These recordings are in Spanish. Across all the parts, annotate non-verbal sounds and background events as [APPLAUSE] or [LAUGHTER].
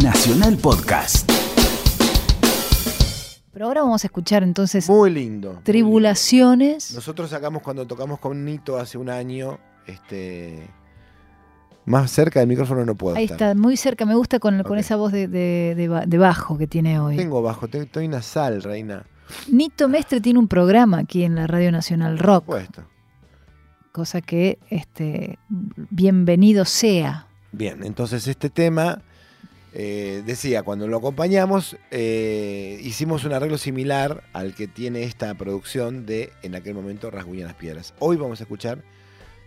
Nacional Podcast. Pero ahora vamos a escuchar entonces Muy lindo. muy Tribulaciones. lindo. Nosotros sacamos cuando tocamos con Nito hace un año, este. Más cerca del micrófono no puedo. Ahí estar. está, muy cerca. Me gusta con, esa voz de, de- de ba- de bajo que tiene hoy. Tengo bajo, estoy nasal, reina. Nito Mestre tiene un programa aquí en la Radio Nacional Rock, Puesto. cosa que este, bienvenido sea. Bien, entonces este tema, eh, decía, cuando lo acompañamos, eh, hicimos un arreglo similar al que tiene esta producción de, en aquel momento, Rasguñan las Piedras. Hoy vamos a escuchar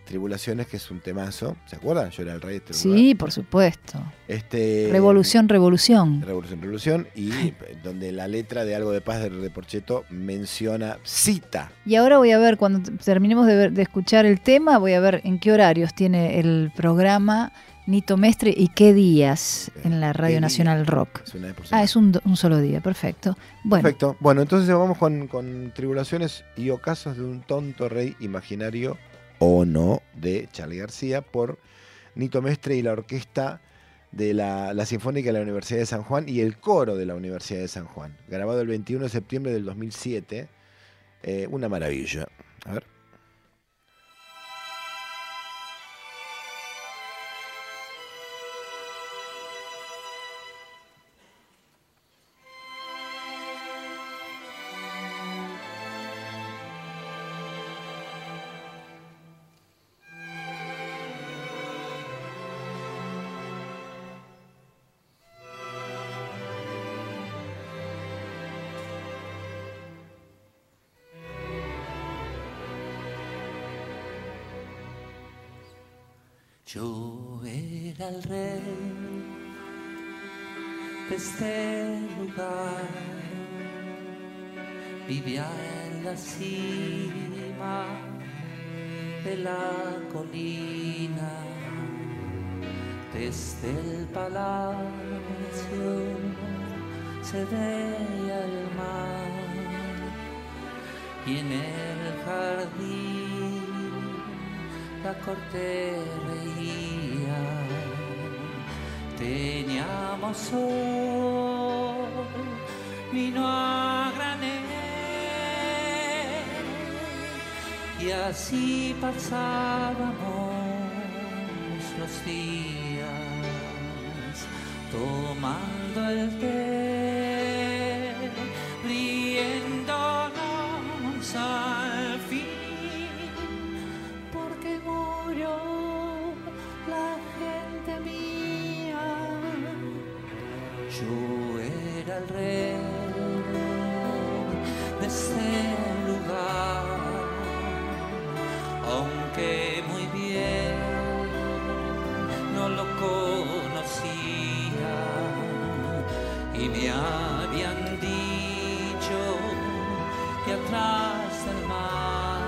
Tribulaciones, que es un temazo. ¿Se acuerdan? Yo era el rey de este lugar. Sí, por supuesto. Este, Revolución, revolución. Revolución, Revolución, y [LAUGHS] donde la letra de Algo de Paz de, de Porcheto menciona, cita. Y ahora voy a ver, cuando terminemos de, ver- de escuchar el tema, voy a ver en qué horarios tiene el programa Nito Mestre y qué días en la ¿Qué Radio? Nacional Rock. Es una Ah, es un, solo día, perfecto. Bueno, Perfecto. Bueno, entonces vamos con, con Tribulaciones y ocasos de un tonto rey imaginario o no de Charlie García por Nito Mestre y la orquesta de la, la Sinfónica de la Universidad de San Juan y el coro de la Universidad de San Juan. Grabado el 21 de septiembre del 2007. Eh, una maravilla. A ver. Yo era el rey de este lugar, vivía en la cima de la colina, desde el palacio se veía el mar y en el jardín la corte reía. Teníamos sol, vino a granel y así pasábamos los días tomando el Yo era el rey de este lugar, aunque muy bien no lo conocía y me habían dicho que atrás del mar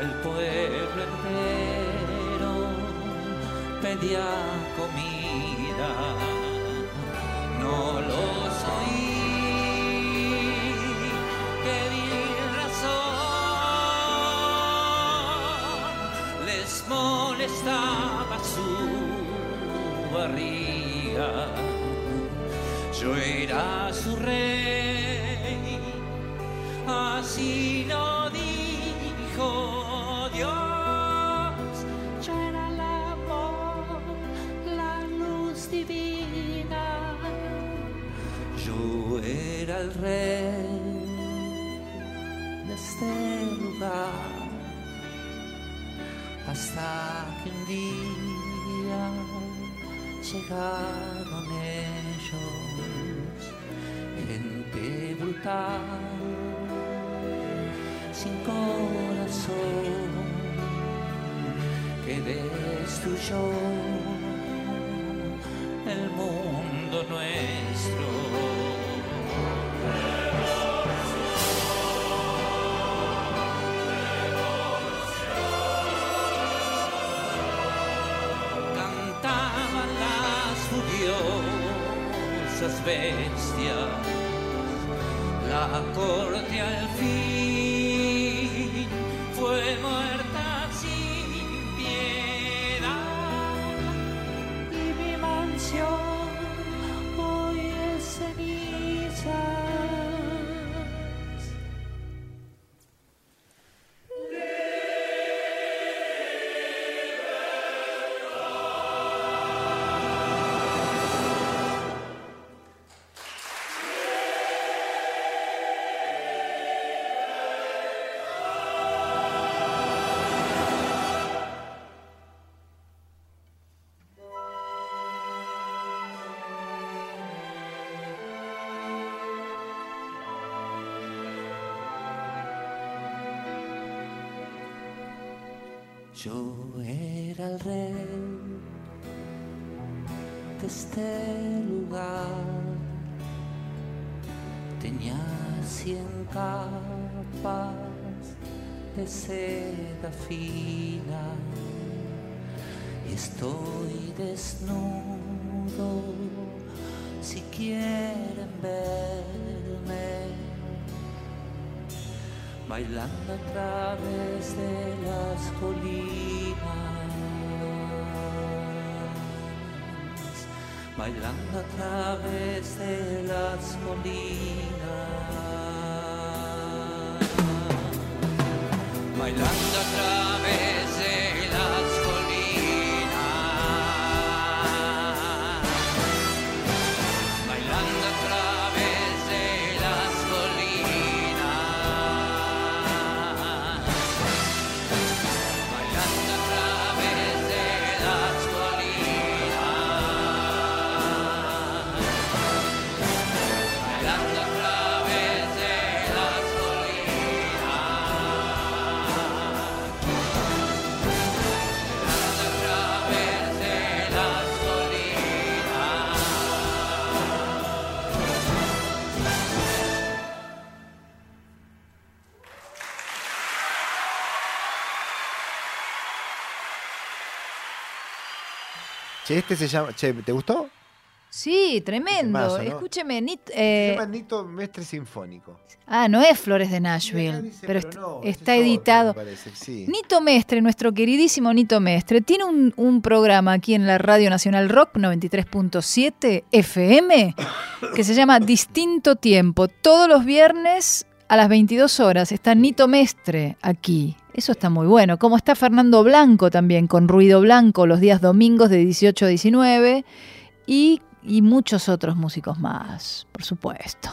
el pueblo entero pedía comida. Molestaba su barriga. Yo era su rey, así lo dijo El rey de este lugar. Hasta que un día llegaron ellos, gente brutal, sin corazón, que destruyó el mundo nuestro. Cantaban las furiosas bestias, la corte al fin Yo era el rey de este lugar. Tenía cien capas de seda fina y estoy desnudo si quieren verme bailando a través de las colinas, bailando a través de las colinas, bailando a través Che, este se llama. Che, ¿te gustó? Sí, tremendo. Escúcheme, Nit- Se eh, llama Nito Mestre Sinfónico. ah, no es Flores de Nashville, dice, pero, est- no, está es editado. me parece, sí. Nito Mestre, nuestro queridísimo Nito Mestre, tiene un, un programa aquí en la Radio Nacional Rock 93.7 FM [COUGHS] que se llama Distinto Tiempo. Todos los viernes a las 22 horas está Nito Mestre aquí. Eso está muy bueno. Como está Fernando Blanco también, con Ruido Blanco, los días domingos de 18 a 19. Y, y muchos otros músicos más, por supuesto.